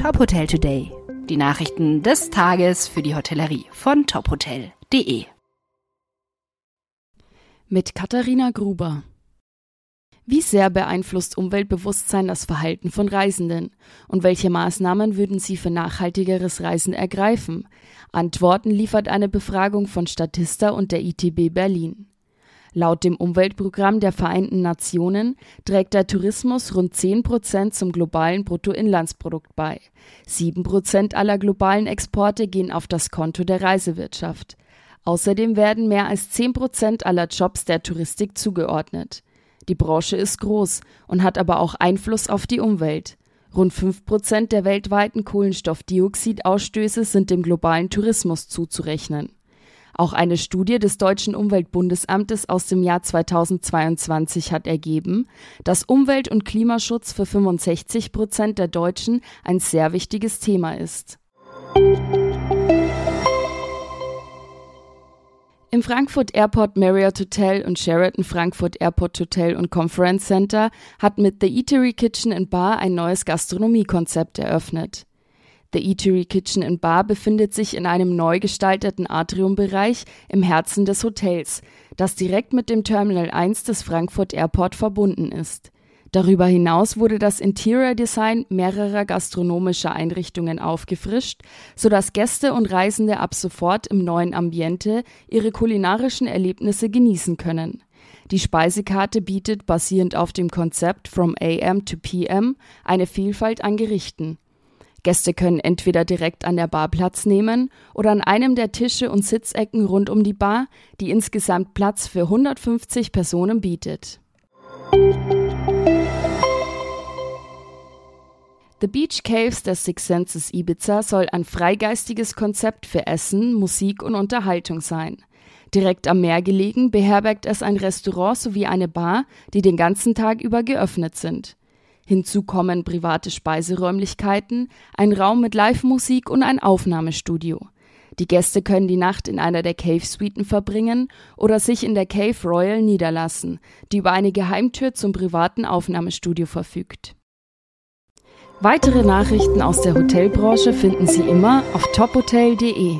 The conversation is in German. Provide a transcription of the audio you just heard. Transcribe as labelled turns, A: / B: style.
A: Top Hotel Today. Die Nachrichten des Tages für die Hotellerie von tophotel.de.
B: Mit Katharina Gruber. Wie sehr beeinflusst Umweltbewusstsein das Verhalten von Reisenden? Und welche Maßnahmen würden Sie für nachhaltigeres Reisen ergreifen? Antworten liefert eine Befragung von Statista und der ITB Berlin. Laut dem Umweltprogramm der Vereinten Nationen trägt der Tourismus rund 10 Prozent zum globalen Bruttoinlandsprodukt bei. Sieben Prozent aller globalen Exporte gehen auf das Konto der Reisewirtschaft. Außerdem werden mehr als 10 Prozent aller Jobs der Touristik zugeordnet. Die Branche ist groß und hat aber auch Einfluss auf die Umwelt. Rund 5 Prozent der weltweiten Kohlenstoffdioxidausstöße sind dem globalen Tourismus zuzurechnen. Auch eine Studie des deutschen Umweltbundesamtes aus dem Jahr 2022 hat ergeben, dass Umwelt- und Klimaschutz für 65 Prozent der Deutschen ein sehr wichtiges Thema ist. Im Frankfurt Airport Marriott Hotel und Sheraton Frankfurt Airport Hotel und Conference Center hat mit The Eatery Kitchen and Bar ein neues Gastronomiekonzept eröffnet. The Eatery Kitchen and Bar befindet sich in einem neu gestalteten Atriumbereich im Herzen des Hotels, das direkt mit dem Terminal 1 des Frankfurt Airport verbunden ist. Darüber hinaus wurde das Interior Design mehrerer gastronomischer Einrichtungen aufgefrischt, sodass Gäste und Reisende ab sofort im neuen Ambiente ihre kulinarischen Erlebnisse genießen können. Die Speisekarte bietet basierend auf dem Konzept From AM to PM eine Vielfalt an Gerichten. Gäste können entweder direkt an der Bar Platz nehmen oder an einem der Tische und Sitzecken rund um die Bar, die insgesamt Platz für 150 Personen bietet. The Beach Caves der Six Senses Ibiza soll ein freigeistiges Konzept für Essen, Musik und Unterhaltung sein. Direkt am Meer gelegen beherbergt es ein Restaurant sowie eine Bar, die den ganzen Tag über geöffnet sind. Hinzu kommen private Speiseräumlichkeiten, ein Raum mit Live-Musik und ein Aufnahmestudio. Die Gäste können die Nacht in einer der Cave-Suiten verbringen oder sich in der Cave Royal niederlassen, die über eine Geheimtür zum privaten Aufnahmestudio verfügt. Weitere Nachrichten aus der Hotelbranche finden Sie immer auf tophotel.de.